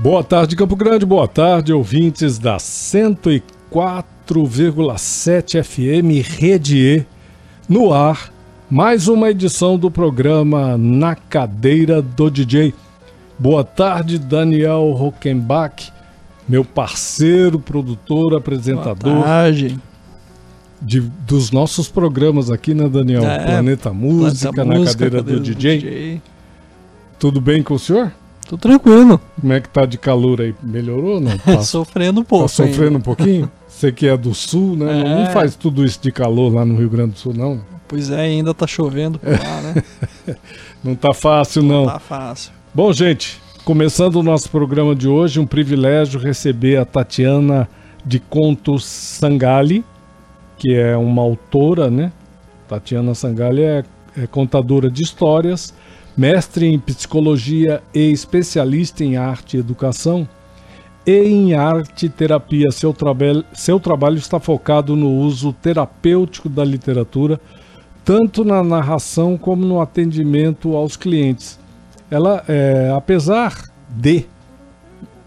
Boa tarde, Campo Grande. Boa tarde, ouvintes da 104,7 FM Rede E. No ar, mais uma edição do programa Na Cadeira do DJ. Boa tarde, Daniel Rockenbach, meu parceiro, produtor, apresentador. Boa tarde. De, dos nossos programas aqui, né, Daniel? É, Planeta Música, Planeta na Música, cadeira, do, DJ. DJ. Tudo bem com o senhor? Tô tranquilo. Como é que tá de calor aí? Melhorou ou não? Tá, Sofrendo um pouco. tá sofrendo ainda. um pouquinho? Você que é do sul, né? Não- Não É. faz tudo isso de calor lá no Rio Grande do Sul, não. Pois é, ainda tá chovendo por lá, né? Não tá fácil, não. Tá fácil. Bom, gente, começando o nosso programa de hoje, um privilégio receber a Tatiana de Contos Sangali, que é uma autora, né? Tatiana Sangali é, é contadora de histórias, mestre em psicologia e especialista em arte e educação e em arte terapia. Seu, trabalho seu trabalho está focado no uso terapêutico da literatura, tanto na narração como no atendimento aos clientes ela, é, apesar de,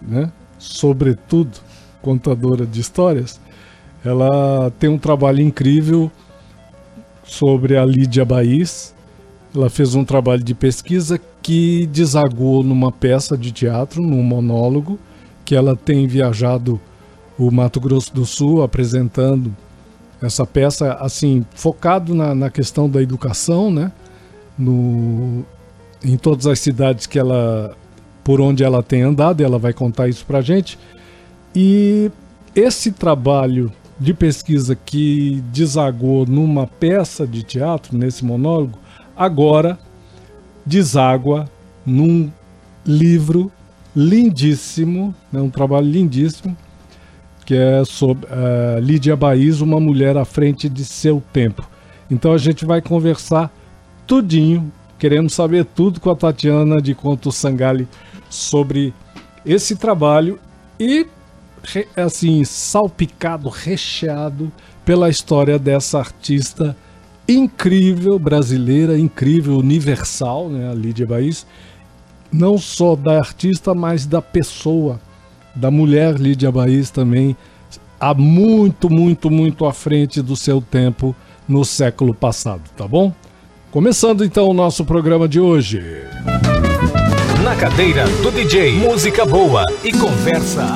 né, sobretudo, contadora de histórias, ela tem um trabalho incrível sobre a Lídia Baís. Ela fez um trabalho de pesquisa que desagou numa peça de teatro, num monólogo, que ela tem viajado o Mato Grosso do Sul apresentando essa peça, assim, focado na, na questão da educação, né? No, em todas as cidades que ela por onde ela tem andado, ela vai contar isso pra gente. E esse trabalho de pesquisa que desagou numa peça de teatro, nesse monólogo, agora deságua num livro lindíssimo, né, um trabalho lindíssimo, que é sobre eh, Lídia Baís, uma mulher à frente de seu tempo. Então a gente vai conversar tudinho queremos saber tudo com a Tatiana de Conto Sangali sobre esse trabalho e assim salpicado, recheado pela história dessa artista incrível brasileira, incrível universal, né, a Lídia Baís, não só da artista, mas da pessoa, da mulher Lídia Baís também, há muito, muito, muito à frente do seu tempo no século passado, tá bom? Começando então o nosso programa de hoje. Na cadeira do DJ. Música boa e conversa.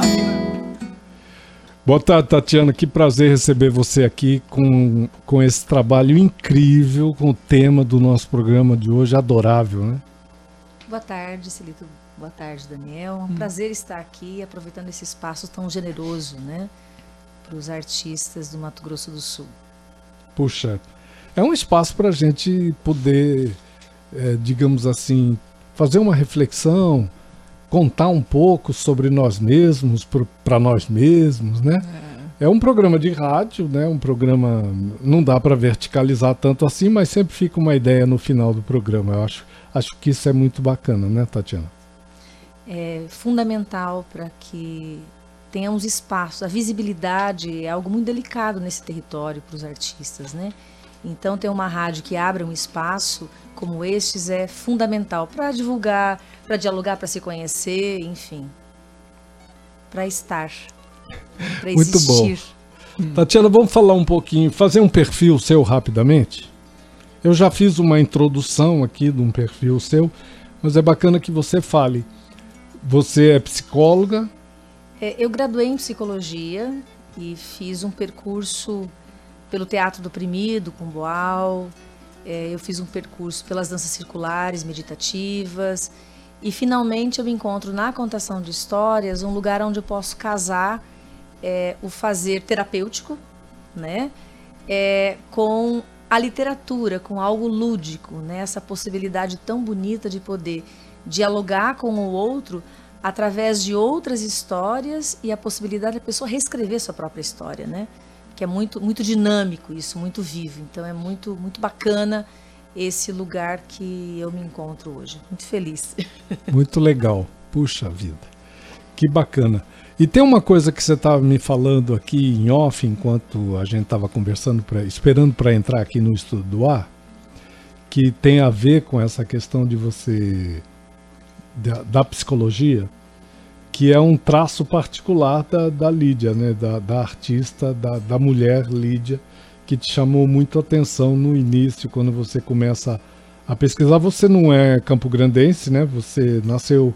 Boa tarde, Tatiana. Que prazer receber você aqui com, com esse trabalho incrível, com o tema do nosso programa de hoje, adorável, né? Boa tarde, Celito. Boa tarde, Daniel. É um prazer estar aqui, aproveitando esse espaço tão generoso, né, para os artistas do Mato Grosso do Sul. Puxa, é um espaço para a gente poder, eh, digamos assim, fazer uma reflexão, contar um pouco sobre nós mesmos, para nós mesmos, né? É um programa de rádio, né? Um programa não dá para verticalizar tanto assim, mas sempre fica uma ideia no final do programa. Eu acho, acho que isso é muito bacana, né, Tatiana? É fundamental para que tenhamos espaço. A visibilidade é algo muito delicado nesse território para os artistas, né? Então, ter uma rádio que abra um espaço como estes é fundamental para divulgar, para dialogar, para se conhecer, enfim, para estar, para Muito bom. existir. Tatiana, vamos falar um pouquinho, fazer um perfil seu rapidamente? Eu já fiz uma introdução aqui de um perfil seu, mas é bacana que você fale. Você é psicóloga, É, eu graduei em psicologia e fiz um percurso pelo Teatro do Oprimido, com Boal. É, eu fiz um percurso pelas danças circulares, meditativas. E finalmente eu encontro na contação de histórias, um lugar onde eu posso casar é, o fazer terapêutico, né, é, com a a literatura com algo lúdico, né? Essa possibilidade tão bonita de poder dialogar com o outro através de outras histórias e a possibilidade da pessoa reescrever sua própria história, né? Que é muito muito dinâmico isso, muito vivo. Então é muito muito bacana esse lugar que eu me encontro hoje. Muito feliz. Muito legal. Puxa vida. Que bacana. E tem uma coisa que você estava me falando aqui em off, enquanto a gente estava conversando, pra, esperando para entrar aqui no estudo do ar, que tem a ver com essa questão de você. da, da psicologia, que é um traço particular da, da Lídia, né? da, da artista, da, da mulher Lídia, que te chamou muito a atenção no início, quando você começa a pesquisar. Você não é campograndense, né? Você nasceu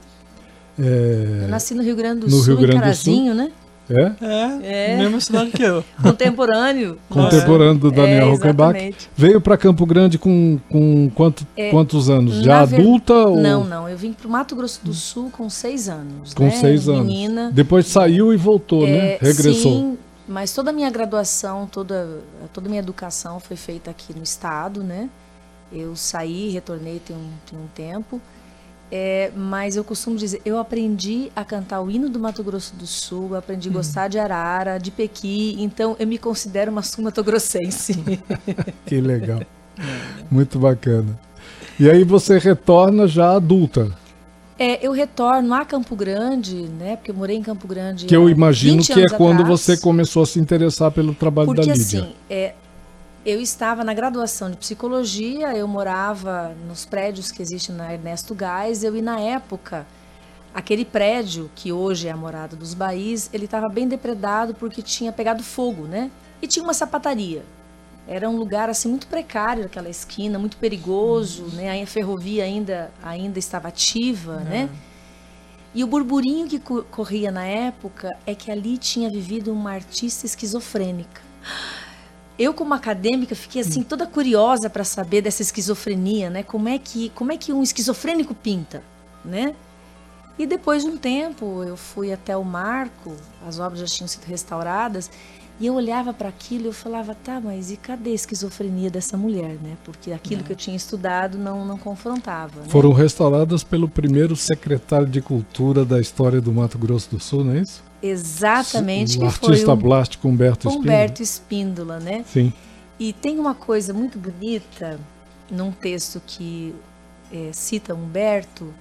é, Eu nasci no Rio Grande do no Sul, Rio Grande em do Carazinho, né? É? É, É. mesma cidade que eu. Contemporâneo. Contemporâneo do Daniel É, Rockenbach. exatamente. Veio para Campo Grande com, com quanto, É, quantos anos? Já ver- adulta? Ou Não, não. Eu vim para o Mato Grosso do Sul com seis anos. Com né? seis anos. Menina. Depois saiu e voltou, né? É, Regressou. Sim, mas toda a minha graduação, toda, toda a minha educação foi feita aqui no estado, né? Eu saí, retornei tem um, tem um tempo. É, mas eu costumo dizer, eu aprendi a cantar o hino do Mato Grosso do Sul, aprendi a gostar de Arara, de Pequi, então eu me considero uma sul-mato-grossense. Que legal. Muito bacana. E aí você retorna já adulta, É, eu retorno a Campo Grande, né? Porque eu morei em Campo Grande. que eu imagino 20 que é anos quando atrás. você começou a se interessar pelo trabalho Porque da Lídia. assim, é, eu estava na graduação de psicologia, eu morava nos prédios que existem na Ernesto Geisel e na época aquele prédio que hoje é a morada dos Baís, ele estava bem depredado porque tinha pegado fogo, né? E tinha uma sapataria. Era um lugar assim muito precário aquela esquina, muito perigoso, né? A ferrovia ainda ainda estava ativa, né? E o burburinho que co- corria na época é que ali tinha vivido uma artista esquizofrênica. Eu como acadêmica fiquei assim toda curiosa para saber dessa esquizofrenia, né? Como é que como é que um esquizofrênico pinta, né? E depois de um tempo eu fui até o Marco, as obras já tinham sido restauradas, e eu olhava para aquilo e eu falava, tá, mas e cadê a esquizofrenia dessa mulher, né? Porque aquilo que eu tinha estudado não não confrontava. né? Foram restauradas pelo primeiro secretário de cultura da história do Mato Grosso do Sul, não é isso? Exatamente, o que foi artista o plástico Humberto Espíndola. Humberto Espíndola, né? Sim. E tem uma coisa muito bonita num texto que é, cita Humberto,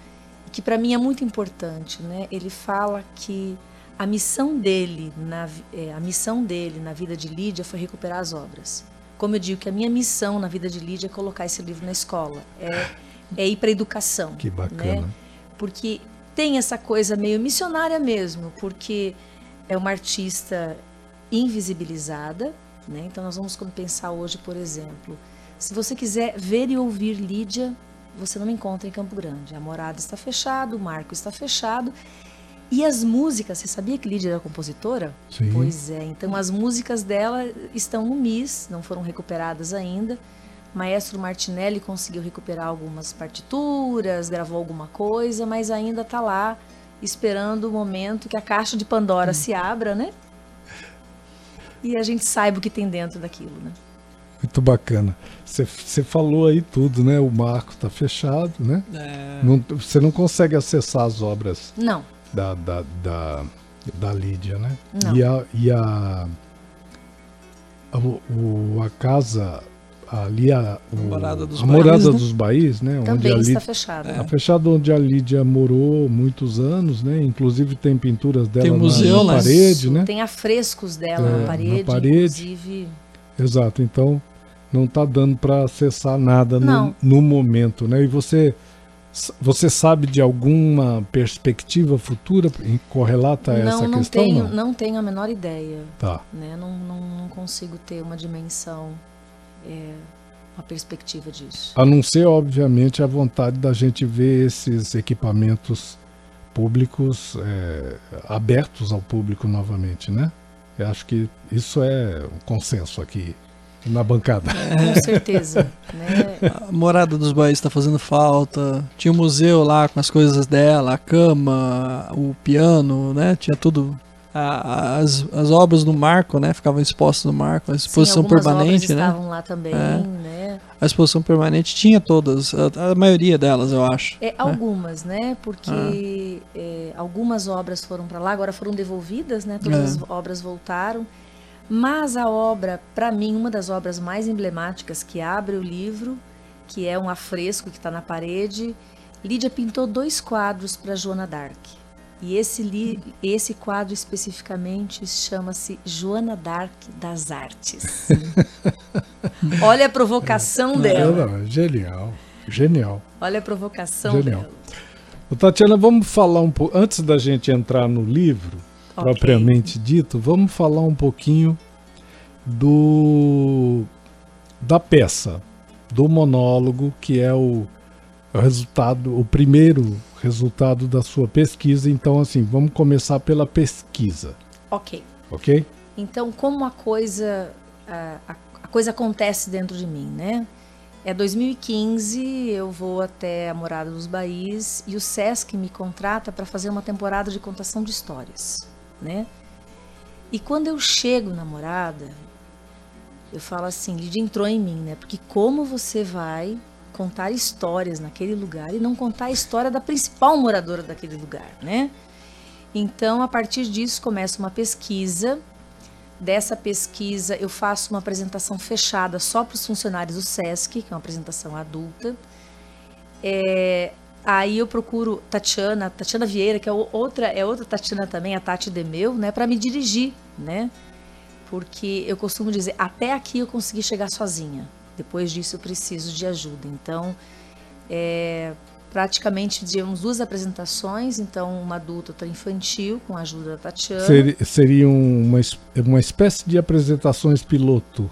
que para mim é muito importante, né? Ele fala que a missão dele na é, a missão dele na vida de Lídia foi recuperar as obras. Como eu digo que a minha missão na vida de Lídia é colocar esse livro na escola, é, é ir para a educação. Que né? bacana. porque tem essa coisa meio missionária mesmo, porque é uma artista invisibilizada, né? Então nós vamos pensar hoje, por exemplo, se você quiser ver e ouvir Lídia, você não me encontra em Campo Grande. A morada está fechada, o marco está fechado. E as músicas, você sabia que Lídia era compositora? Sim. Pois é, então as músicas dela estão no MIS, não foram recuperadas ainda. Maestro Martinelli conseguiu recuperar algumas partituras, gravou alguma coisa, mas ainda está lá esperando o momento que a caixa de Pandora se abra, né? E a gente saiba o que tem dentro daquilo, né? Muito bacana. Você- Você falou aí tudo, né? O marco está fechado, né? É, Não- você não consegue acessar as obras Não, da, da, da, da Lídia, né? Não. E a, e a, a, o- a casa ali, a, o- Morada dos a Baís, morada né? dos né? onde também a está Lídia, fechado. Tá fechado onde a Lídia morou muitos anos, né? Inclusive tem pinturas dela Tem um na- museu na, parede, Isso, né? Tem afrescos dela É, na na parede, parede. inclusive. Exato, então não está dando para acessar nada no, Não. no momento, né? E você você sabe de alguma perspectiva futura em correlata a essa não, não questão? tenho, não? não tenho a menor ideia. Tá. né? Não, não, não consigo ter uma dimensão, é, uma perspectiva disso. A não ser, obviamente, a vontade da gente ver esses equipamentos públicos é, abertos ao público novamente, né? Eu acho que isso é um consenso aqui na bancada. Com certeza. né? a morada dos Baís está fazendo falta. Tinha um museu lá com as coisas dela, a cama, o piano, né? Tinha tudo a- as, as obras do Marco, né? Ficavam expostas no Marco, a exposição Sim, permanente, obras né? estavam lá também, É. né? A exposição permanente tinha todas, a, a maioria delas, eu acho. É, algumas, né? Porque Ah. é, algumas obras foram para lá, agora foram devolvidas, né? Todas É. as obras voltaram. Mas a obra, para mim, uma das obras mais emblemáticas que abre o livro, que é um afresco que está na parede, Lídia pintou dois quadros para Joana Dark. E esse, li, esse quadro especificamente chama-se Joana Dark das Artes. Olha a provocação dela. Não, genial, genial. Olha a provocação Genial. dela. Ô, Tatiana, vamos falar um pouco, antes da gente entrar no livro, Ok. propriamente dito, vamos falar um pouquinho do da peça, do monólogo, que é o, o resultado, o primeiro resultado da sua pesquisa. Então, assim, vamos começar pela pesquisa, Ok. ok? Então, como a coisa a, a- coisa acontece dentro de mim, né? É 2015, eu vou até a Morada dos Baís e o SESC me contrata para fazer uma temporada de contação de histórias, né? E quando eu chego na Morada, eu falo assim, Lidia entrou em mim, né? Porque como você vai contar histórias naquele lugar e não contar a história da principal moradora daquele lugar, né? Então, a partir disso, começa uma pesquisa. Dessa pesquisa, eu faço uma apresentação fechada só para os funcionários do SESC, que é uma apresentação adulta. É, aí eu procuro Tatiana, Tatiana Vieira, que é outra, é outra Tatiana também, a Tati Demeu, né, para me dirigir, né? Porque eu costumo dizer, até aqui eu consegui chegar sozinha. Depois disso eu preciso de ajuda. Então, é, praticamente tivemos duas apresentações, então uma adulta, outra infantil, com a ajuda da Tatiana. Seri- seria uma, uma espécie de apresentações piloto.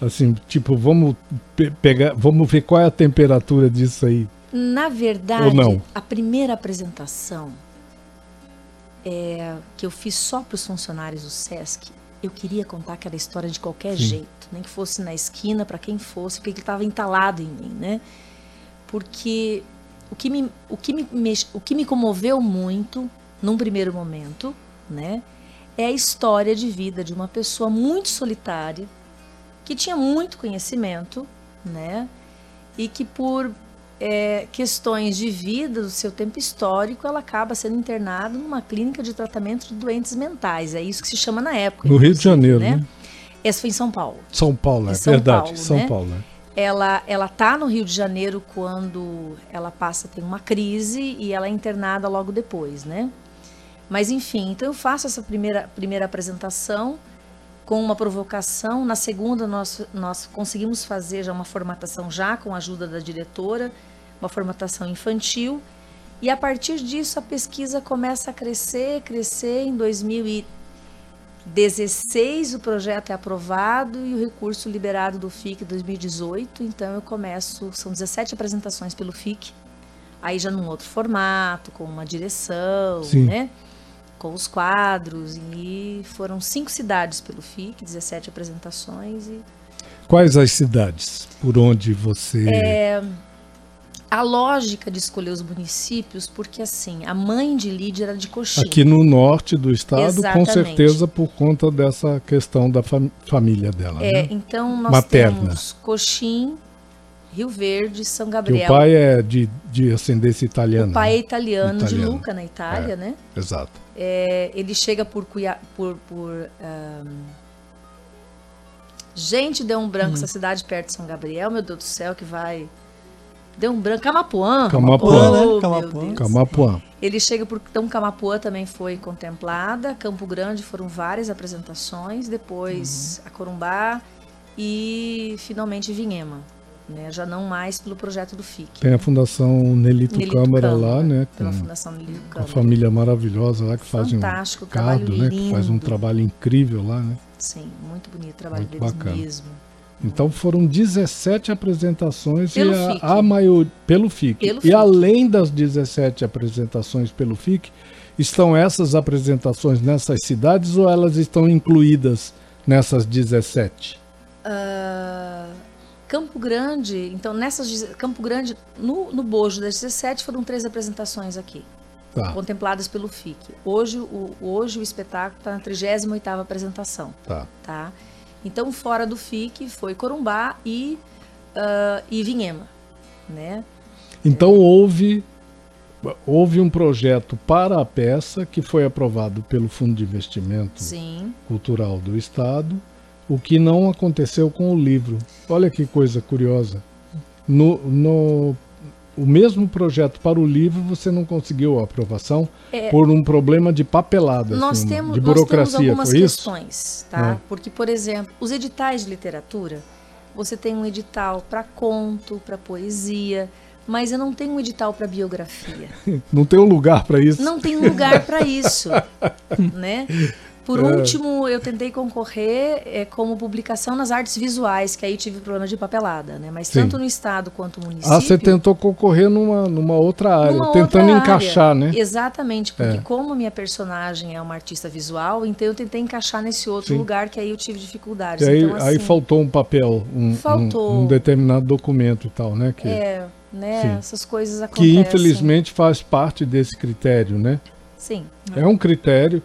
Assim, tipo, vamos pe- pegar, vamos ver qual é a temperatura disso aí. Na verdade, a primeira apresentação é, que eu fiz só para os funcionários do SESC, eu queria contar aquela história de qualquer Sim. jeito, nem que fosse na esquina, para quem fosse, porque ele estava entalado em mim, né? Porque o que, me, o, que me, o que me comoveu muito, num primeiro momento, né, é a história de vida de uma pessoa muito solitária, que tinha muito conhecimento, né, e que por é, questões de vida do seu tempo histórico, ela acaba sendo internada numa clínica de tratamento de doentes mentais. É isso que se chama na época. No Rio de Janeiro, né? né? Essa foi em São Paulo. São Paulo, é São verdade. Paulo, São né? Paulo, né? Ela ela tá no Rio de Janeiro quando ela passa tem uma crise e ela é internada logo depois, né? Mas enfim, então eu faço essa primeira primeira apresentação com uma provocação. Na segunda nós nós conseguimos fazer já uma formatação já com a ajuda da diretora, uma formatação infantil. E a partir disso a pesquisa começa a crescer, crescer em 2016 o projeto é aprovado e o recurso liberado do FIC 2018. Então eu começo, são 17 apresentações pelo FIC, aí já num outro formato, com uma direção, Sim. né? Com os quadros. E foram cinco cidades pelo FIC, 17 apresentações. E Quais as cidades por onde você. É, a lógica de escolher os municípios, porque assim, a mãe de Lídia era de Coxim. Aqui no norte do estado, com Exatamente. certeza por conta dessa questão da fam- família dela. É, né? então nós Materna. temos Coxim, Rio Verde, São Gabriel. o pai é de, de ascendência italiana. O pai é né? italiano, de Italiano. Luca, na Itália, né? Exato. É, ele chega por Cuiá, por, por ahn, gente deu um branco essa cidade perto de São Gabriel, meu Deus do céu, que vai deu um branco Camapuã. Camapuã, né? Oh, meu Camapuã. Camapuã. Ele chega por então Camapuã também foi contemplada, Campo Grande foram várias apresentações, depois a Corumbá e finalmente Vinhema, né? Já não mais pelo projeto do FIC. Tem a Fundação Nelito, Nelito Câmara Câmara, lá, né? Pela Com Fundação Nelito uma Câmara. família maravilhosa lá que faz um Fantástico, trabalho né? Que faz um trabalho incrível lá, né? Sim, muito bonito o trabalho Muito deles bacana. mesmo. Então foram 17 apresentações Pelo e a, FIC. a maior pelo FIC. Pelo e FIC. além das 17 apresentações pelo FIC, estão essas apresentações nessas cidades ou elas estão incluídas nessas 17? Ah, Campo Grande, então nessas Campo Grande, no, no bojo das 17 foram três apresentações aqui. Tá. contempladas pelo FIC. Hoje o, hoje o espetáculo está na 38ª apresentação. Tá. Tá? Então, fora do FIC foi Corumbá e, ah, e Vinhema. Né? Então houve houve um projeto para a peça que foi aprovado pelo Fundo de Investimento Sim. Cultural do Estado, o que não aconteceu com o livro. Olha que coisa curiosa. No, no o mesmo projeto para o livro você não conseguiu a aprovação É, por um problema de papelada, nós assim, temos, de nós burocracia, temos algumas questões, tá? Ah. Porque, por exemplo, os editais de literatura, você tem um edital para conto, para poesia, mas eu não tenho um edital para biografia. Não tem um lugar para isso. Não tem um lugar para isso, né? Por É. último, eu tentei concorrer é, como publicação nas artes visuais, que aí tive problema de papelada, né? Mas Sim. tanto no estado quanto no município. Ah, você tentou concorrer numa, numa outra área, numa tentando outra encaixar, área. né? Exatamente, porque É. como minha personagem é uma artista visual, então eu tentei encaixar nesse outro Sim. lugar que aí eu tive dificuldades. E aí, então, aí assim, faltou um papel, um, um- Faltou. um determinado documento e tal, né? Que, É, né? Sim. Essas coisas acontecem. que infelizmente faz parte desse critério, né? Sim. É um critério,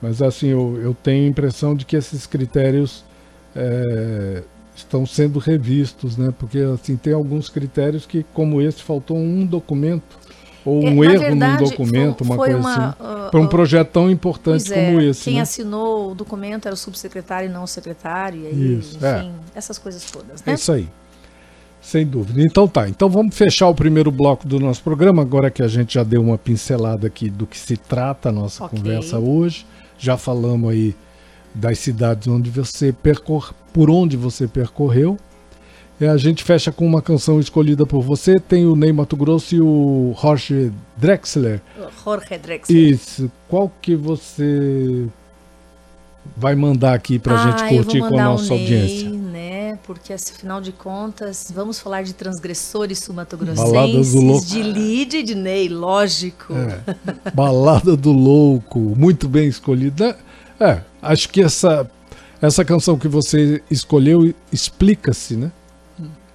mas assim, eu, eu tenho a impressão de que esses critérios é, estão sendo revistos, né? Porque assim, tem alguns critérios que, como esse, faltou um documento, ou É, um na erro verdade, num documento, foi- uma foi coisa uma, assim. ah, Para um ah, projeto tão importante Pois é, como esse, quem né? assinou o documento era o subsecretário e não o secretário, e aí, Isso, é. enfim, essas coisas todas, É né? isso aí. Sem dúvida. Então tá. Então vamos fechar o primeiro bloco do nosso programa, agora que a gente já deu uma pincelada aqui do que se trata a nossa Ok. conversa hoje. Já falamos aí das cidades onde você percor... por onde você percorreu. E a gente fecha com uma canção escolhida por você. Tem o Ney Mato Grosso e o Jorge Drexler. Jorge Drexler. Isso. Qual que você vai mandar aqui pra gente Ah, vou curtir com a nossa audiência? Né? Porque afinal de contas, vamos falar de transgressores do sumatogrossenses, Louco. de Lide e de Ney, lógico. É. Balada do Louco, muito bem escolhida. É, acho que essa, essa canção que você escolheu explica-se, né?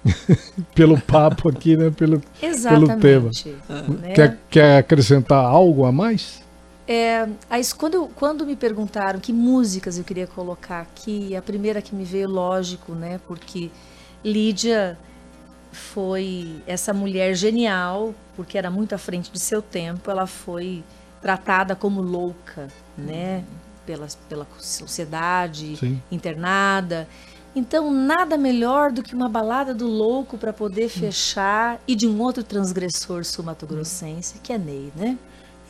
pelo papo aqui, né? Pelo, Exatamente. né? quer, quer acrescentar algo a mais? É, aí, quando, quando me perguntaram que músicas eu queria colocar aqui, a primeira que me veio, lógico, né? Porque Lídia foi essa mulher genial, porque era muito à frente de seu tempo, ela foi tratada como louca, né? Pela, pela sociedade, Sim. internada. Então, nada melhor do que uma balada do louco para poder fechar e de um outro transgressor sumatogrossense, que é Ney, né?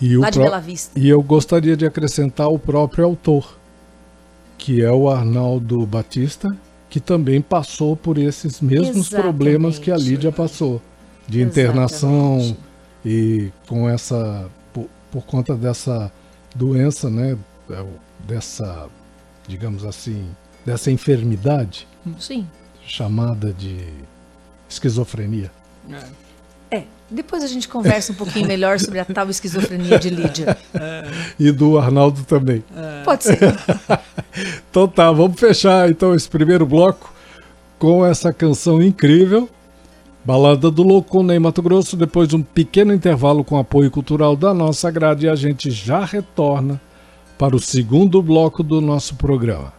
E, o Lá de Bela Vista. e eu gostaria de acrescentar o próprio autor, que é o Arnaldo Batista, que também passou por esses mesmos Exatamente. problemas que a Lídia passou, de internação, Exatamente. e com essa por, por conta dessa doença, né, é dessa, digamos assim, dessa enfermidade Sim. chamada de esquizofrenia. É. Depois a gente conversa um pouquinho melhor sobre a tal esquizofrenia de Lídia. E do Arnaldo também. Pode ser. Então tá, vamos fechar então esse primeiro bloco com essa canção incrível. Balada do Louco com Ney Mato Grosso, depois um pequeno intervalo com apoio cultural da nossa grade e a gente já retorna para o segundo bloco do nosso programa.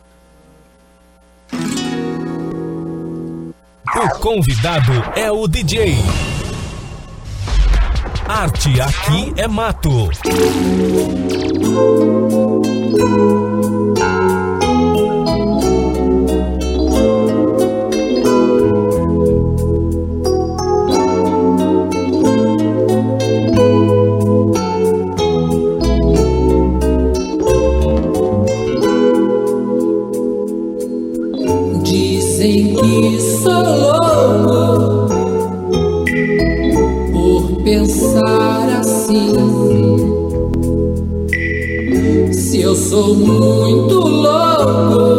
O convidado é o DJ. Arte aqui é mato. Assim. Se eu sou muito louco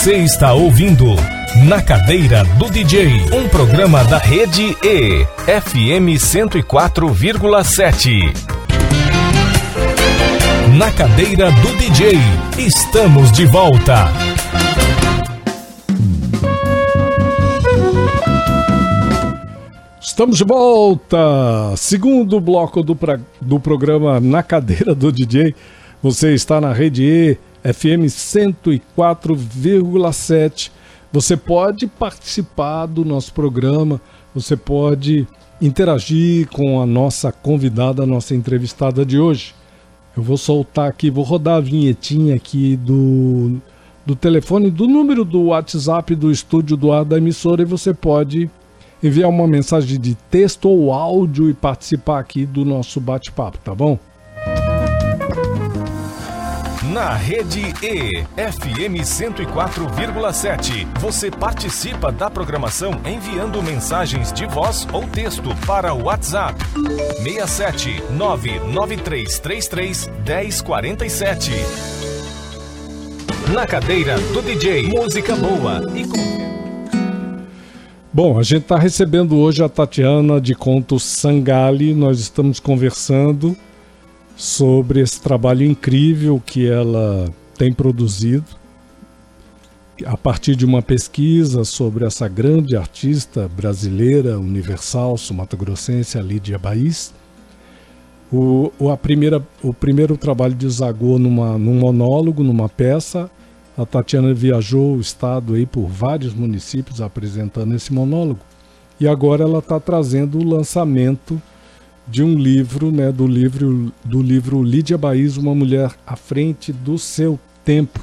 Você está ouvindo Na Cadeira do DJ, um programa da rede E, FM 104,7. Na Cadeira do DJ, estamos de volta. Estamos de volta! Segundo bloco do, pra- do programa Na Cadeira do DJ. Você está na rede E, FM 104,7. Você pode participar do nosso programa, você pode interagir com a nossa convidada, a nossa entrevistada de hoje. Eu vou soltar aqui, vou rodar a vinhetinha aqui do, do telefone, do número do WhatsApp do estúdio do ar da emissora e você pode enviar uma mensagem de texto ou áudio e participar aqui do nosso bate-papo, tá bom? Na rede E, FM 104,7. Você participa da programação enviando mensagens de voz ou texto para o WhatsApp 67 99333 1047. Na cadeira do DJ, música boa e com Bom, a gente está recebendo hoje a Tatiana de Contos Sangali. Nós estamos conversando sobre esse trabalho incrível que ela tem produzido a partir de uma pesquisa sobre essa grande artista brasileira, universal, sumatogrossense, a Lídia Baís. O, o, a primeira, o primeiro trabalho desagou numa, num monólogo, numa peça, a Tatiana viajou o estado aí por vários municípios apresentando esse monólogo. E agora ela está trazendo o lançamento de um livro, né, do livro do livro Lídia Baís, uma mulher à frente do seu tempo.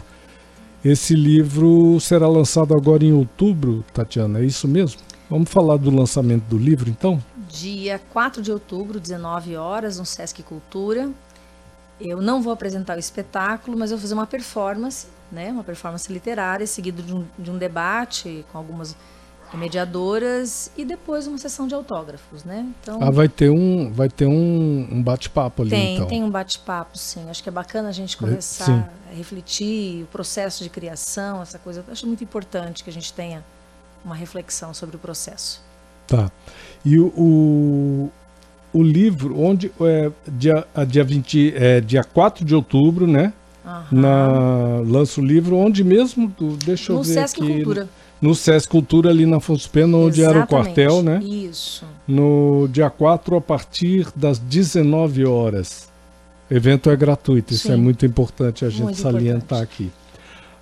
Esse livro será lançado agora em outubro, Tatiana, é isso mesmo? Vamos falar do lançamento do livro, então? Dia 4 de outubro, 19 horas, no Sesc Cultura. Eu não vou apresentar o espetáculo, mas vou fazer uma performance, né? Uma performance literária, seguido de um, de um debate com algumas mediadoras e depois uma sessão de autógrafos, né? Então Ah, vai ter um, vai ter um, um bate-papo ali, tem, então. tem um bate-papo, sim. Acho que é bacana a gente começar sim. a refletir o processo de criação, essa coisa. Eu acho muito importante que a gente tenha uma reflexão sobre o processo. Tá. E o, o, o livro, onde é dia, dia 20, é dia 4 de outubro, né? Aham. Na, lança o livro, onde mesmo? Deixa eu no ver Sesc aqui. Cultura. No Sesc Cultura, ali na Afonso Pena, onde era o Exatamente. quartel, né? Isso. No dia 4, a partir das 19 horas. O evento é gratuito, isso Sim. é muito importante a gente Muito salientar importante. aqui.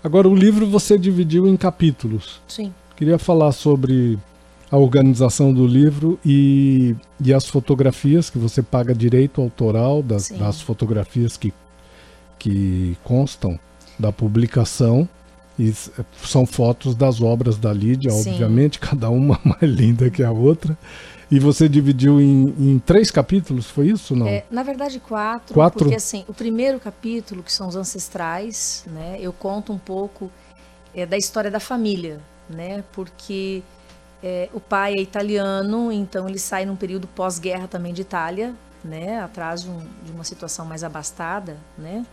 Agora, o livro você dividiu em capítulos. Sim. Queria falar sobre a organização do livro e, e as fotografias, que você paga direito autoral das, das fotografias que, que constam da publicação. E são fotos das obras da Lídia, Sim. obviamente, cada uma mais linda que a outra. E você dividiu em, em três capítulos, foi isso? Não? É, na verdade, quatro, Quatro? Porque assim, o primeiro capítulo, que são os ancestrais, né? Eu conto um pouco é, da história da família, né? Porque é, o pai é italiano, então ele sai num período pós-guerra também de Itália, né? Atrás de, um- de uma situação mais abastada, né?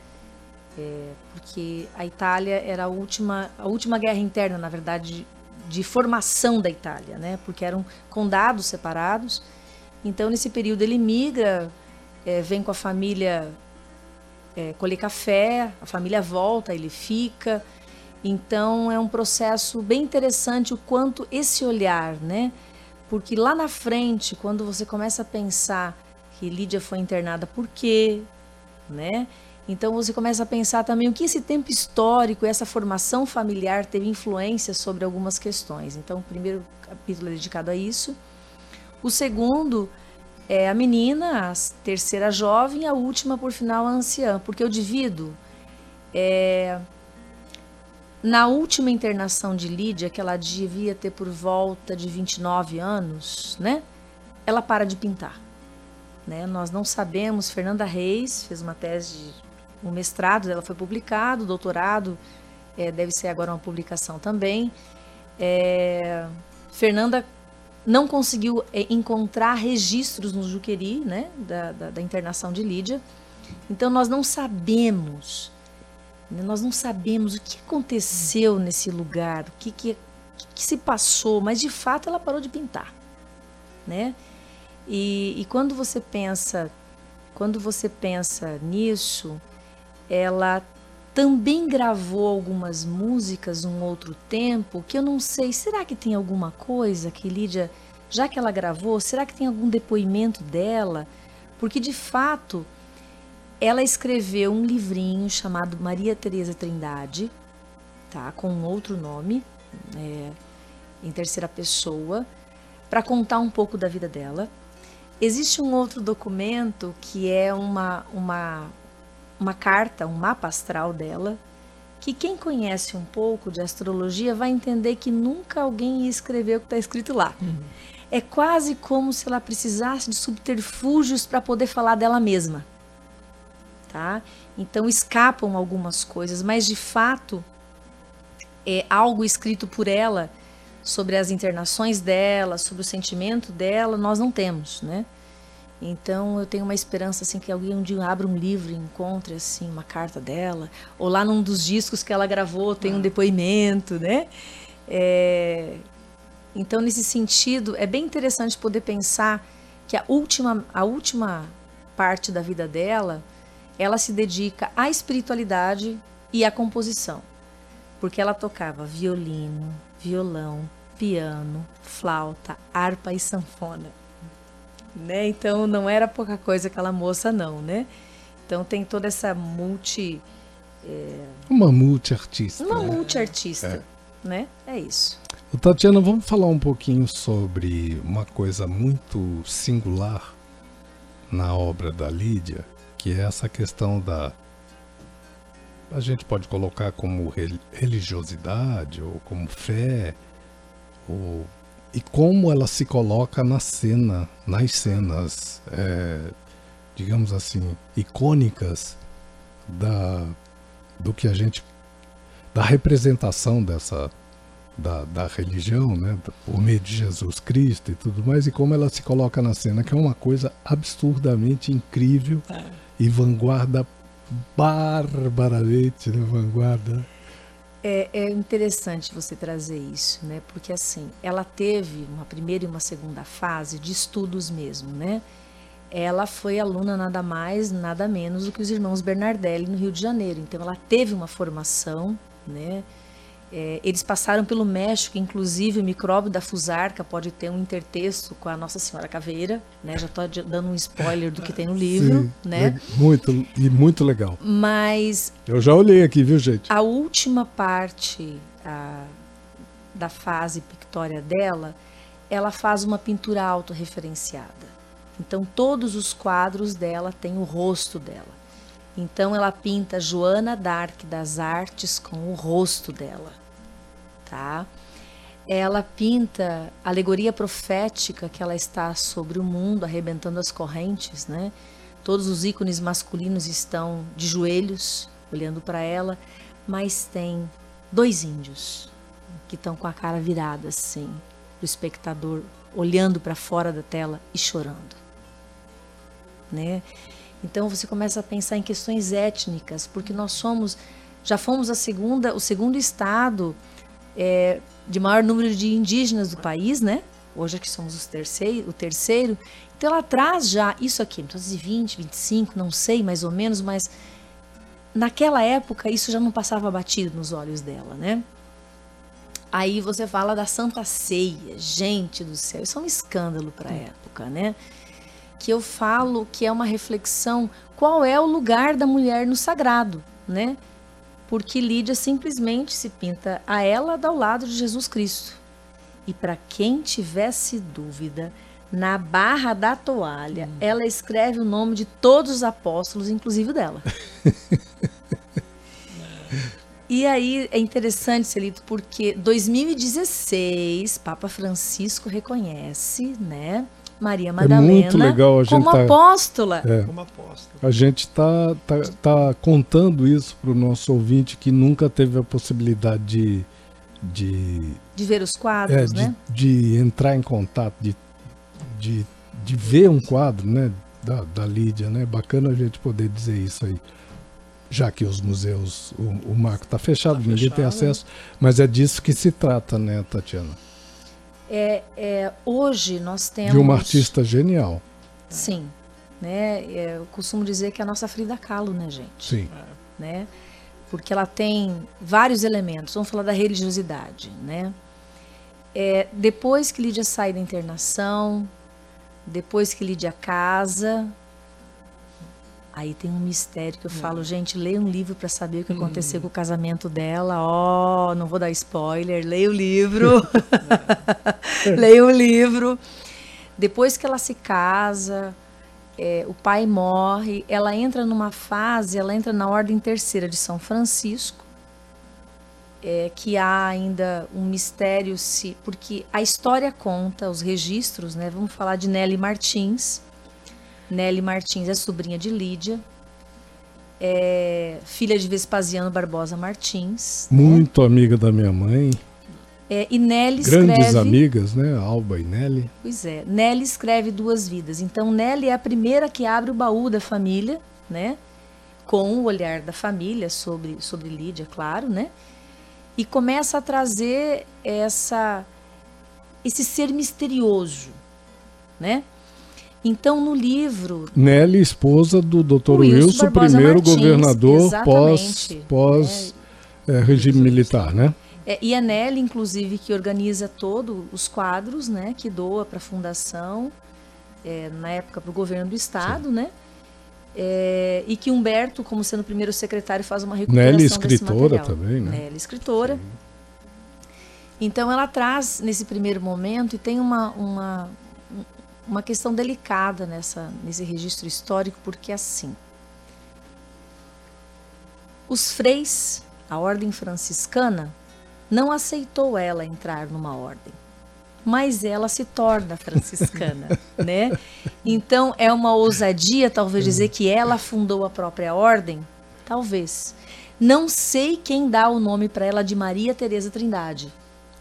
É, porque a Itália era a última, a última guerra interna, na verdade, de formação da Itália, né? Porque eram condados separados. Então, nesse período, ele migra, eh, vem com a família eh, colher café, a família volta, ele fica. Então, é um processo bem interessante o quanto esse olhar, né? Porque lá na frente, quando você começa a pensar que Lídia foi internada por quê, né? Então você começa a pensar também o que esse tempo histórico, essa formação familiar teve influência sobre algumas questões. Então, o primeiro capítulo é dedicado a isso. O segundo é a menina, a terceira jovem, a última, por final, a anciã. Porque eu divido É, na última internação de Lídia, que ela devia ter por volta de 29 anos, né? Ela para de pintar. Né? Nós não sabemos. Fernanda Reis fez uma tese, de, um mestrado, ela foi publicado, doutorado, é, deve ser agora uma publicação também. É, Fernanda não conseguiu é, encontrar registros no Juqueri, né, da, da, da internação de Lídia. Então nós não sabemos né? Nós não sabemos o que aconteceu nesse lugar, o que, que, que se passou, mas de fato ela parou de pintar, né? E, e quando você pensa, quando você pensa nisso, ela também gravou algumas músicas um outro tempo que eu não sei, será que tem alguma coisa que Lídia, já que ela gravou, será que tem algum depoimento dela? Porque de fato ela escreveu um livrinho chamado Maria Teresa Trindade, tá, com outro nome, é, em terceira pessoa, para contar um pouco da vida dela. Existe um outro documento que é uma, uma, uma carta, um mapa astral dela, que quem conhece um pouco de astrologia vai entender que nunca alguém ia escrever o que está escrito lá. Uhum. É quase como se ela precisasse de subterfúgios para poder falar dela mesma tá? Então escapam algumas coisas, mas de fato é algo escrito por ela sobre as internações dela, sobre o sentimento dela, nós não temos, né? Então eu tenho uma esperança assim que alguém um dia abra um livro e encontre assim uma carta dela, ou lá num dos discos que ela gravou tem um ah. depoimento, né? É... Então nesse sentido é bem interessante poder pensar que a última a última parte da vida dela ela se dedica à espiritualidade e à composição, porque ela tocava violino, violão, piano, flauta, harpa e sanfona. Né? Então não era pouca coisa aquela moça não, né? Então tem toda essa multi é... uma multi-artista. Uma né? multi-artista, é. né? É isso. Tatiana, vamos falar um pouquinho sobre uma coisa muito singular na obra da Lídia, que é essa questão da a gente pode colocar como religiosidade ou como fé ou e como ela se coloca na cena, nas cenas, é, digamos assim, icônicas da do que a gente da representação dessa da, da religião, né, por meio de Jesus Cristo e tudo mais, e como ela se coloca na cena, que é uma coisa absurdamente incrível. É e vanguarda barbaramente, né? Vanguarda. É, é, interessante você trazer isso, né? Porque assim, ela teve uma primeira e uma segunda fase de estudos mesmo, né? Ela foi aluna nada mais, nada menos do que os irmãos Bernardelli no Rio de Janeiro. Então ela teve uma formação, né? É, eles passaram pelo México, inclusive o micróbio da fusarca pode ter um intertexto com a Nossa Senhora Caveira, né? Já estou dando um spoiler do que tem no livro, Sim, né? Muito e muito legal. Mas eu já olhei aqui, viu, gente? A última parte a, da fase pictória dela, ela faz uma pintura autorreferenciada. Então todos os quadros dela têm o rosto dela. Então ela pinta Joana Dark das Artes com o rosto dela tá? Ela pinta a alegoria profética que ela está sobre o mundo, arrebentando as correntes, né? Todos os ícones masculinos estão de joelhos, olhando para ela, mas tem dois índios que estão com a cara virada assim, o espectador olhando para fora da tela e chorando, né? Então você começa a pensar em questões étnicas, porque nós somos, já fomos a segunda, o segundo estado é, de maior número de indígenas do país, né? Hoje aqui somos os terceiro, o terceiro. Então ela traz já isso aqui, 1920, 25, não sei mais ou menos, mas naquela época isso já não passava batido nos olhos dela, né? Aí você fala da Santa Ceia, gente do céu, isso é um escândalo para a época, né? Que eu falo que é uma reflexão, qual é o lugar da mulher no sagrado, né? Porque Lídia simplesmente se pinta a ela ao lado de Jesus Cristo. E para quem tivesse dúvida, na barra da toalha, hum. ela escreve o nome de todos os apóstolos, inclusive dela. E aí é interessante, Celito, porque 2016, Papa Francisco reconhece, né, Maria Madalena é muito legal a gente como tá, apóstola. É, Como apóstolo. a gente tá, tá, tá contando isso para o nosso ouvinte que nunca teve a possibilidade de, de, De ver os é, quadros, de, né? de entrar em contato, de, de, de ver um quadro né, da, da Lídia. Né? Bacana a gente poder dizer isso aí. Já que os museus, o, o marco está fechado, Tá ninguém tem acesso, mas é disso que se trata, né, Tatiana? É, é, hoje nós temos De uma artista genial. Sim, né? é, eu costumo dizer que é a nossa Frida Kahlo, né, gente? Sim. né? Porque ela tem vários elementos. Vamos falar da religiosidade, né? É, depois que Lídia sai da internação, depois que Lídia casa, aí tem um mistério que eu falo, gente, leia um livro para saber o que aconteceu com o casamento dela. Ó, não vou dar spoiler, leia o livro. leia o livro. Depois que ela se casa, é, o pai morre, ela entra numa fase, ela entra na ordem terceira de São Francisco, é, que há ainda um mistério se, porque a história conta, os registros, né? Vamos falar de Nelly Martins. Nelly Martins é sobrinha de Lídia, é filha de Vespasiano Barbosa Martins. né? Muito amiga da minha mãe. É, e Nelly Grandes escreve, amigas, né? Alba e Nelly. Pois é, Nelly escreve duas vidas. Então, Nelly é a primeira que abre o baú da família, né? Com o olhar da família sobre, sobre Lídia, claro, né? E começa a trazer essa, esse ser misterioso, né? Então, no livro, Nelly, esposa do Dr. Wilson Wilson, primeiro Martins, governador pós, pós eh, regime militar, né? É, e a Nelly, inclusive, que organiza todos os quadros, né, que doa para a fundação, é, na época para o governo do estado, né? É, e que Humberto, como sendo o primeiro secretário, faz uma recuperação Nelly, escritora também, né? Nelly, escritora. Então ela traz nesse primeiro momento e tem uma, uma, uma questão delicada nessa, nesse registro histórico, porque assim, os freis, a ordem franciscana, não aceitou ela entrar numa ordem, mas ela se torna franciscana, né? Então é uma ousadia, talvez dizer que ela fundou a própria ordem, talvez. Não sei quem dá o nome para ela de Maria Teresa Trindade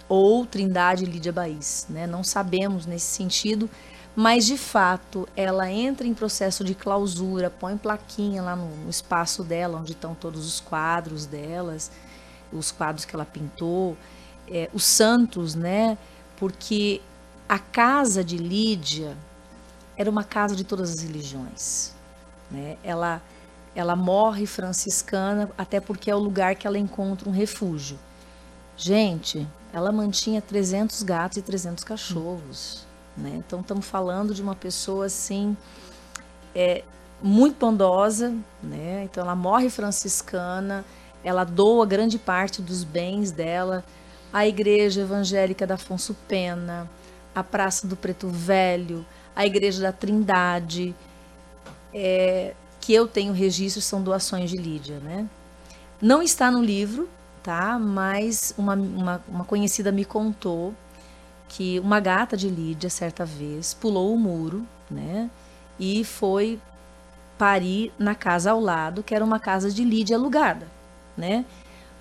ou Trindade Lídia Baís, né? Não sabemos nesse sentido, mas de fato ela entra em processo de clausura, põe plaquinha lá no, no espaço dela, onde estão todos os quadros delas, os quadros que ela pintou, é, os santos, né? Porque a casa de Lídia era uma casa de todas as religiões, né? Ela ela morre franciscana até porque é o lugar que ela encontra um refúgio. Gente, ela mantinha 300 gatos e 300 cachorros, né? Então estamos falando de uma pessoa assim é, muito bondosa, né? Então ela morre franciscana, ela doa grande parte dos bens dela à Igreja Evangélica da Afonso Pena, à Praça do Preto Velho, à Igreja da Trindade, é, que eu tenho registro são doações de Lídia, né? Não está no livro, tá? Mas uma, uma, uma conhecida me contou que uma gata de Lídia, certa vez, pulou o muro, né? E foi parir na casa ao lado, que era uma casa de Lídia alugada, né?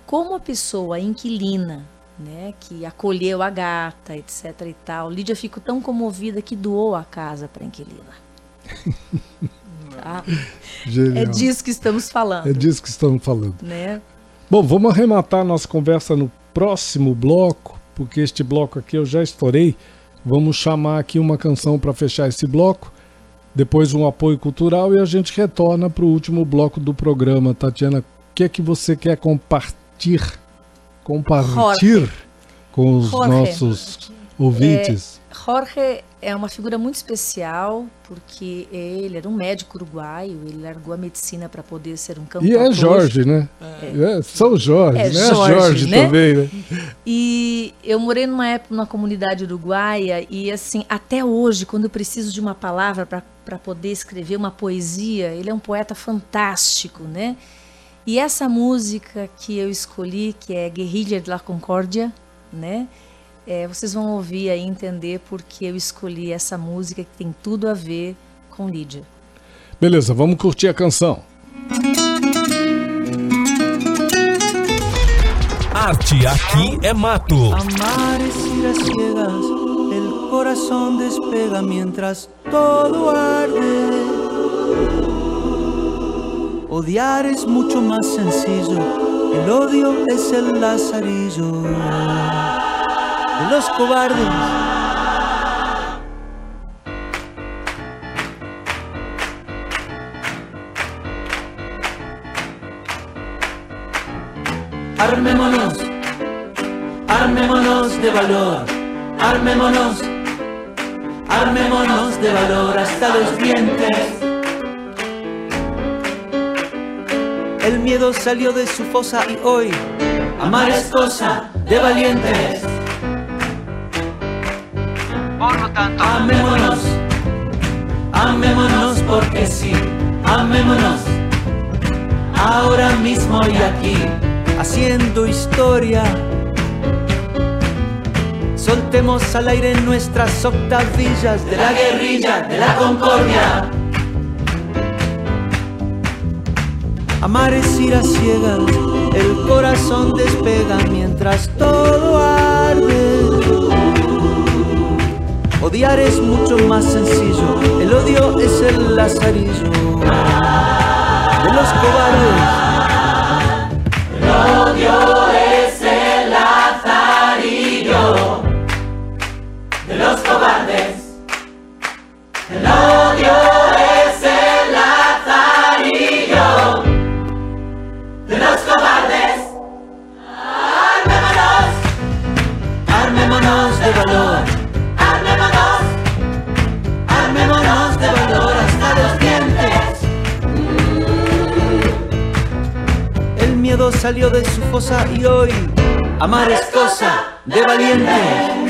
Como a pessoa inquilina, né, que acolheu a gata, etc e tal, Lídia ficou tão comovida que doou a casa para a inquilina. Tá? É disso que estamos falando, É disso que estamos falando. né? Bom, vamos arrematar nossa conversa no próximo bloco, porque este bloco aqui eu já estourei. Vamos chamar aqui uma canção para fechar esse bloco, depois um apoio cultural e a gente retorna para o último bloco do programa. Tatiana, o que é que você quer compartilhar, compartilhar com os Jorge. nossos ouvintes? Jorge é uma figura muito especial porque ele era um médico uruguaio, ele largou a medicina para poder ser um cantor. e é Jorge, né? É. São Jorge, É né? Jorge, Jorge né? também, né? E eu morei numa época numa comunidade uruguaia e assim, até hoje, quando eu preciso de uma palavra para poder escrever uma poesia, ele é um poeta fantástico, né? E essa música que eu escolhi, que é Guerrilla de la Concórdia, né? É, vocês vão ouvir aí entender porque eu escolhi essa música que tem tudo a ver com Lídia. Beleza, vamos curtir a canção. Arte aqui é mato. Amar es ir a ciegas, el corazón despega mientras todo arde. Odiar es mucho más sencillo, el odio es el lazarillo los cobardes. Armémonos, armémonos de valor, armémonos, armémonos de valor hasta los dientes. El miedo salió de su fosa y hoy amar es cosa de valientes. Amémonos, amémonos porque sí, amémonos, ahora mismo y aquí, haciendo historia. Soltemos al aire nuestras octavillas de la guerrilla, de la concordia. Amar es ir a ciegas, el corazón despega mientras todo arde. Odiar es mucho más sencillo, el odio es el lazarillo de los cobardes. Salió de su fosa y hoy amar es cosa de valiente.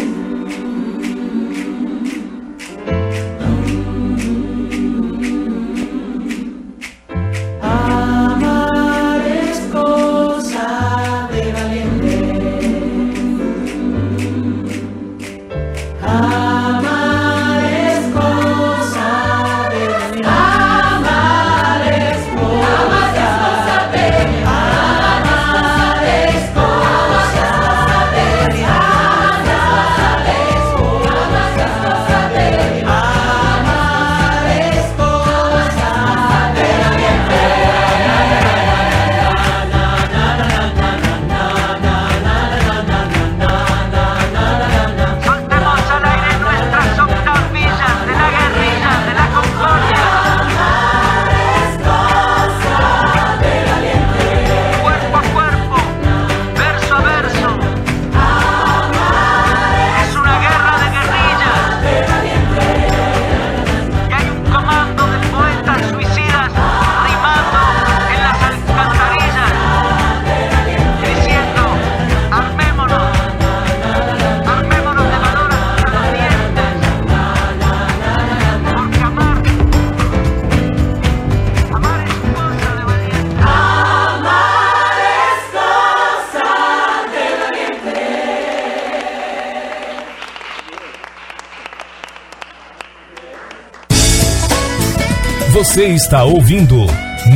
Você está ouvindo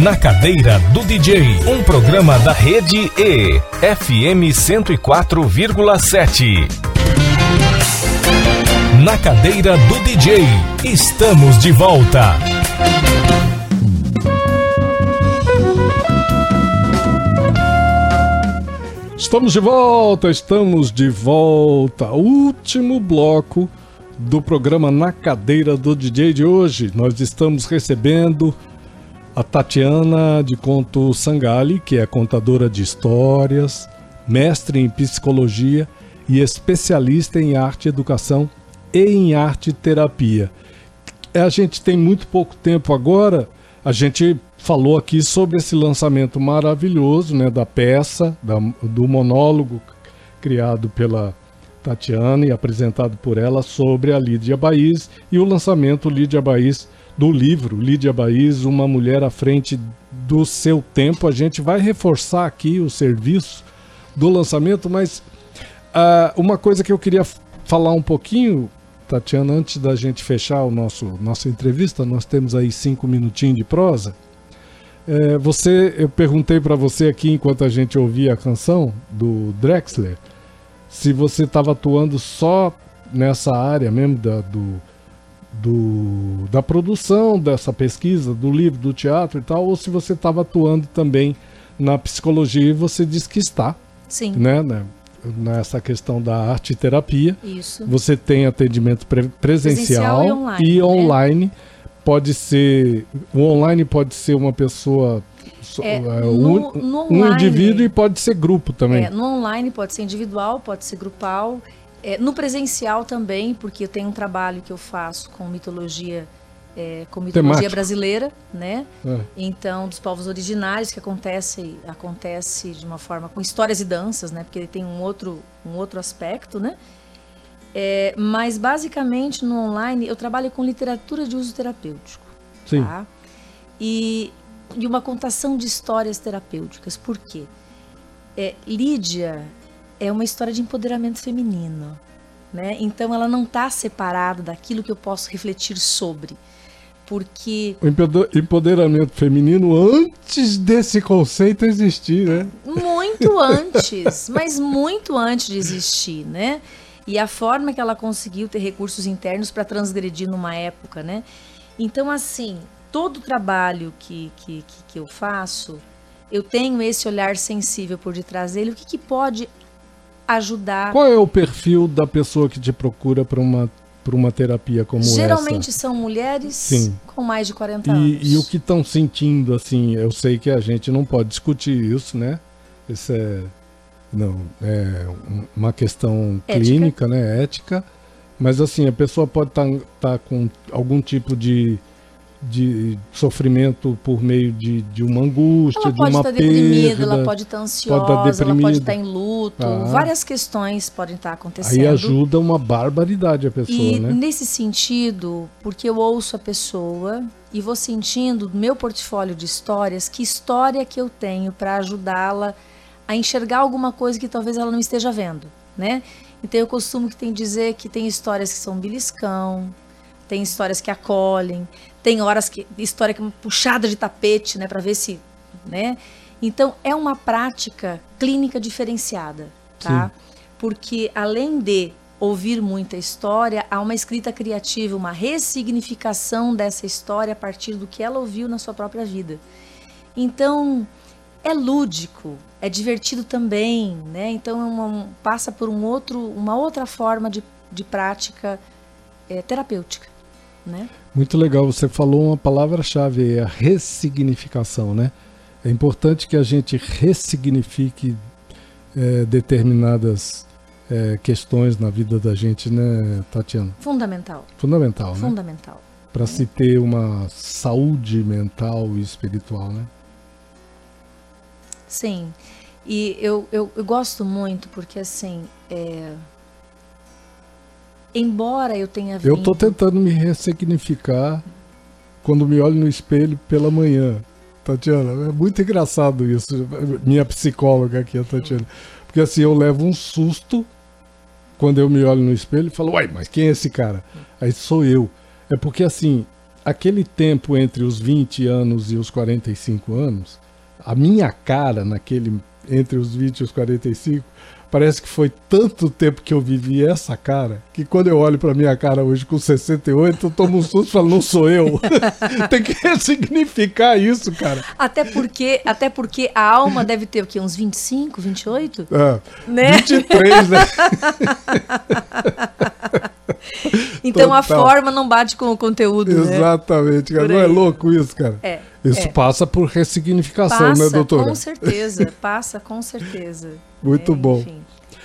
Na Cadeira do DJ, um programa da Rede E, FM 104,7. Na Cadeira do DJ, estamos de volta. Estamos de volta, estamos de volta. Último bloco do programa Na Cadeira do DJ de hoje. Nós estamos recebendo a Tatiana de Conto Sangali, que é contadora de histórias, mestre em psicologia e especialista em arte educação e em arte terapia. A gente tem muito pouco tempo agora, a gente falou aqui sobre esse lançamento maravilhoso né, da peça, da- do monólogo criado pela Tatiana e apresentado por ela sobre a Lídia Baís e o lançamento Lídia Baís do livro Lídia Baís, Uma Mulher à Frente do Seu Tempo. A gente vai reforçar aqui o serviço do lançamento, mas ah, uma coisa que eu queria falar um pouquinho, Tatiana, antes da gente fechar o nosso nossa entrevista, nós temos aí cinco minutinhos de prosa. É, você, eu perguntei para você aqui enquanto a gente ouvia a canção do Drexler, se você estava atuando só nessa área mesmo da, do, do- da produção dessa pesquisa, do livro, do teatro e tal, ou se você estava atuando também na psicologia e você disse que está, Sim, né, né, nessa questão da arte e terapia. isso. Você tem atendimento pre- presencial, Presencial e online, e né? online. Pode ser. O online pode ser uma pessoa. É, é, no- um, no um online- indivíduo e pode ser grupo também. É, no online pode ser individual, pode ser grupal. É, no presencial também, porque eu tenho um trabalho que eu faço com mitologia, é, com mitologia brasileira, né? É. Então, dos povos originários que acontece, acontece de uma forma com histórias e danças, né? Porque ele tem um outro, um outro aspecto, né? Mas basicamente no online eu trabalho com literatura de uso terapêutico. Sim. Tá? E, e uma contação de histórias terapêuticas. Por quê? É, Lídia é uma história de empoderamento feminino. Né? Então ela não está separada daquilo que eu posso refletir sobre. Porque O empoder- empoderamento feminino antes desse conceito existir, né? muito antes, mas muito antes de existir, né? E a forma que ela conseguiu ter recursos internos para transgredir numa época, né? Então, assim, todo o trabalho que, que, que, que eu faço, eu tenho esse olhar sensível por detrás dele. O que, que pode ajudar? Qual é o perfil da pessoa que te procura para uma, pra uma terapia como Geralmente essa? são mulheres Sim. com mais de 40 anos. E, e o que estão sentindo, assim, eu sei que a gente não pode discutir isso, né? Isso é, não, é um- uma questão Ética. clínica, né? Ética. Mas assim, a pessoa pode estar com algum tipo de, de sofrimento por meio de, de uma angústia, Ela de pode uma estar perda. deprimida, ela pode estar ansiosa, ela pode estar em luto, Ah. várias questões podem estar acontecendo. Aí ajuda uma barbaridade a pessoa, E né? nesse sentido, porque eu ouço a pessoa e vou sentindo no meu portfólio de histórias que história que eu tenho para ajudá-la a enxergar alguma coisa que talvez ela não esteja vendo, né? Então eu costumo que tem dizer que tem histórias que são beliscão, tem histórias que acolhem, tem horas que história que é uma puxada de tapete, né, para ver se, né? Então é uma prática clínica diferenciada, tá? Porque além de ouvir muita história, há uma escrita criativa, uma ressignificação dessa história a partir do que ela ouviu na sua própria vida. Então, é lúdico, é divertido também, né? Então, é uma- um- passa por um outro, uma outra forma de, de prática eh, terapêutica, né? Muito legal, você falou uma palavra-chave a ressignificação, né? É importante que a gente ressignifique eh, determinadas eh, questões na vida da gente, né, Tatiana? Fundamental, Fundamental, né? fundamental. Para se ter uma saúde mental e espiritual, né? Sim. E eu, eu, eu gosto muito porque, assim, é, embora eu tenha vindo... Eu tô tentando me ressignificar quando me olho no espelho pela manhã. Tatiana, é muito engraçado isso. Minha psicóloga aqui, a Tatiana. Porque assim, eu levo um susto quando eu me olho no espelho e falo, uai, mas quem é esse cara? Aí sou eu. É porque assim, aquele tempo entre os 20 anos e os 45 anos, a minha cara naquele entre os 20 e os 45, parece que foi tanto tempo que eu vivi essa cara, que quando eu olho pra minha cara hoje com 68, eu tomo um susto e falo, não sou eu. Tem que ressignificar isso, cara. Até porque, até porque a alma deve ter o quê? Uns 25, 28? É, Né? 23, né? Então a Total. forma não bate com o conteúdo, né? Exatamente, cara. Por Não é louco isso, cara? É. Isso é. passa por ressignificação, Passa, né, doutora? com certeza. Passa, com certeza. Muito É, bom. Enfim,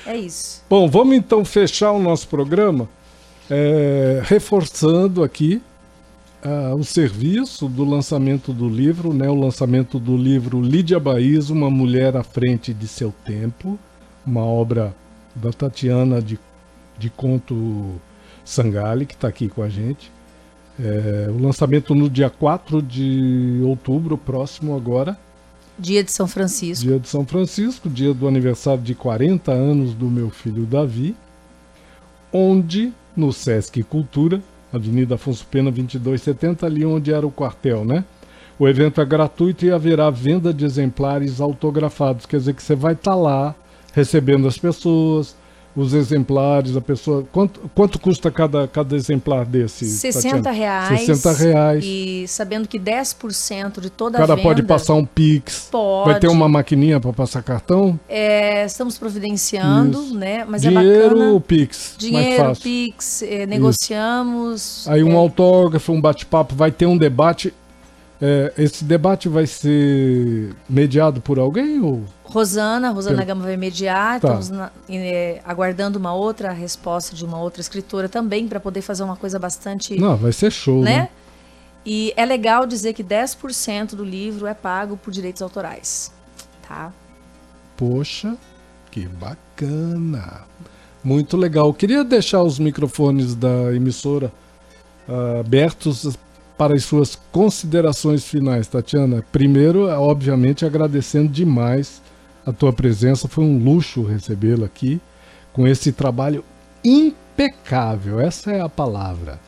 é isso. Bom, vamos então fechar o nosso programa é, reforçando aqui ah, o serviço do lançamento do livro, né? O lançamento do livro Lídia Baís, Uma Mulher à Frente de Seu Tempo, uma obra da Tatiana de, de Conto Sangali, que está aqui com a gente. É, o lançamento no dia 4 de outubro, próximo agora, Dia de São Francisco. dia de São Francisco, dia do aniversário de 40 anos do meu filho Davi, onde no Sesc Cultura, Avenida Afonso Pena 2270, ali onde era o quartel, né? O evento é gratuito e haverá venda de exemplares autografados, quer dizer que você vai estar lá recebendo as pessoas, os exemplares, a pessoa. Quanto, quanto custa cada, cada exemplar desse? 60 Tatiana? reais. 60 reais. E sabendo que 10% de toda O cara a venda... pode passar um Pix. Pode. Vai ter uma maquininha para passar cartão? É, estamos providenciando, Isso. né? Mas é Dinheiro bacana. ou Pix? mais Dinheiro. Pix, eh, negociamos. Aí um eh, autógrafo, um bate-papo, vai ter um debate. É, esse debate vai ser mediado por alguém ou Rosana, Rosana Pelo- Gama vai mediar, Tá. estamos na- eh, aguardando uma outra resposta de uma outra escritora também, para poder fazer uma coisa bastante. não? Vai ser show, né? né? E é legal dizer que 10% do livro é pago por direitos autorais. Tá? Poxa, que bacana! Muito legal. Queria deixar os microfones da emissora ah, abertos para as suas considerações finais, Tatiana. Primeiro, é, obviamente, agradecendo demais a tua presença. Foi um luxo recebê-la aqui com esse trabalho impecável. Essa é a palavra.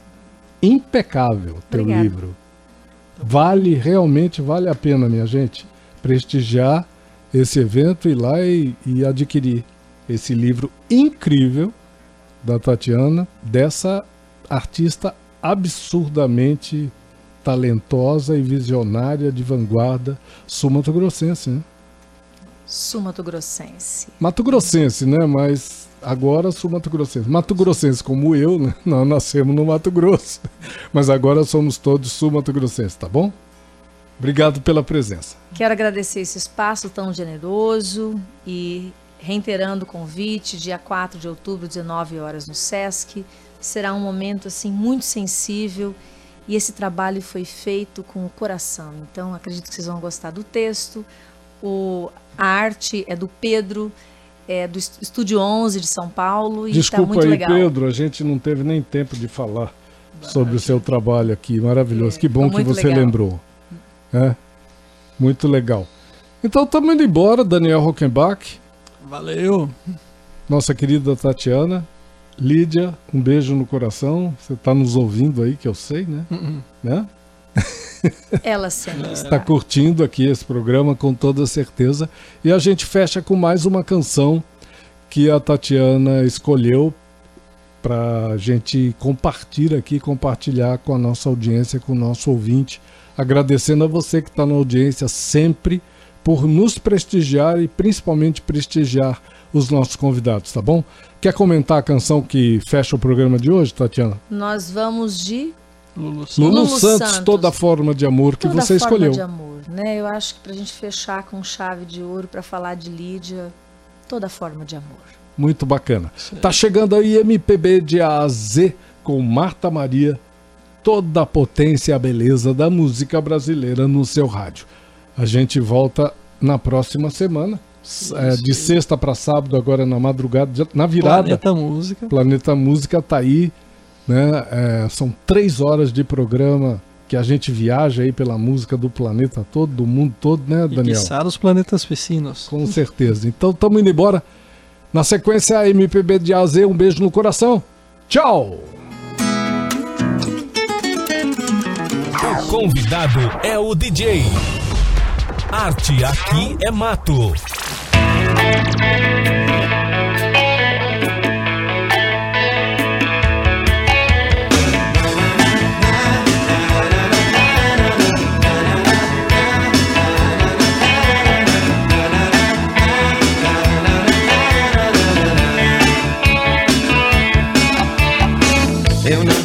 Impecável, teu Obrigada. livro. Vale, realmente vale a pena, minha gente, prestigiar esse evento, ir lá e, e adquirir esse livro incrível da Tatiana, dessa artista absurdamente talentosa e visionária de vanguarda sul-mato-grossense, né? Sumato Grossense. Mato-grossense, né? Mas agora sul-mato-grossense. Mato-grossense como eu, né? Nós nascemos no Mato Grosso. Mas agora somos todos sul-mato-grossenses, tá bom? Obrigado pela presença. Quero agradecer esse espaço tão generoso e reiterando o convite, dia 4 de outubro, 19 horas no SESC. Será um momento assim muito sensível e esse trabalho foi feito com o coração. Então acredito que vocês vão gostar do texto. O, a arte é do Pedro, é do Est- Estúdio 11 de São Paulo e está Desculpa muito aí, legal. Pedro, a gente não teve nem tempo de falar sobre o seu trabalho aqui. Maravilhoso. É, que bom que você legal. lembrou. É, muito legal. Então estamos indo embora, Daniel Rockenbach, Valeu. nossa querida Tatiana, Lídia, um beijo no coração. Você está nos ouvindo aí, que eu sei, né? né? Ela sempre Está está. curtindo aqui esse programa com toda certeza. E a gente fecha com mais uma canção que a Tatiana escolheu para a gente compartilhar aqui, compartilhar com a nossa audiência, com o nosso ouvinte. Agradecendo a você que está na audiência sempre por nos prestigiar e principalmente prestigiar os nossos convidados, tá bom? Quer comentar a canção que fecha o programa de hoje, Tatiana? Nós vamos de Lulu Santos. Lulu, Santos, toda forma de amor que toda você forma escolheu. de amor, né? Eu acho que pra gente fechar com chave de ouro para falar de Lídia, toda forma de amor. Muito bacana. Tá chegando aí MPB de A a Z com Marta Maria, toda a potência e a beleza da música brasileira no seu rádio. A gente volta na próxima semana, é, de sexta para sábado, agora na madrugada, na virada. Planeta Música. Planeta Música tá aí, né? É, são três horas de programa que a gente viaja aí pela música do planeta todo, do mundo todo, né, E Daniel? quiçá os planetas vecinos. Com certeza. Então estamos indo embora. Na sequência, a MPB de AZ, um beijo no coração. Tchau! O convidado é o DJ. Arte aqui é mato. Eu não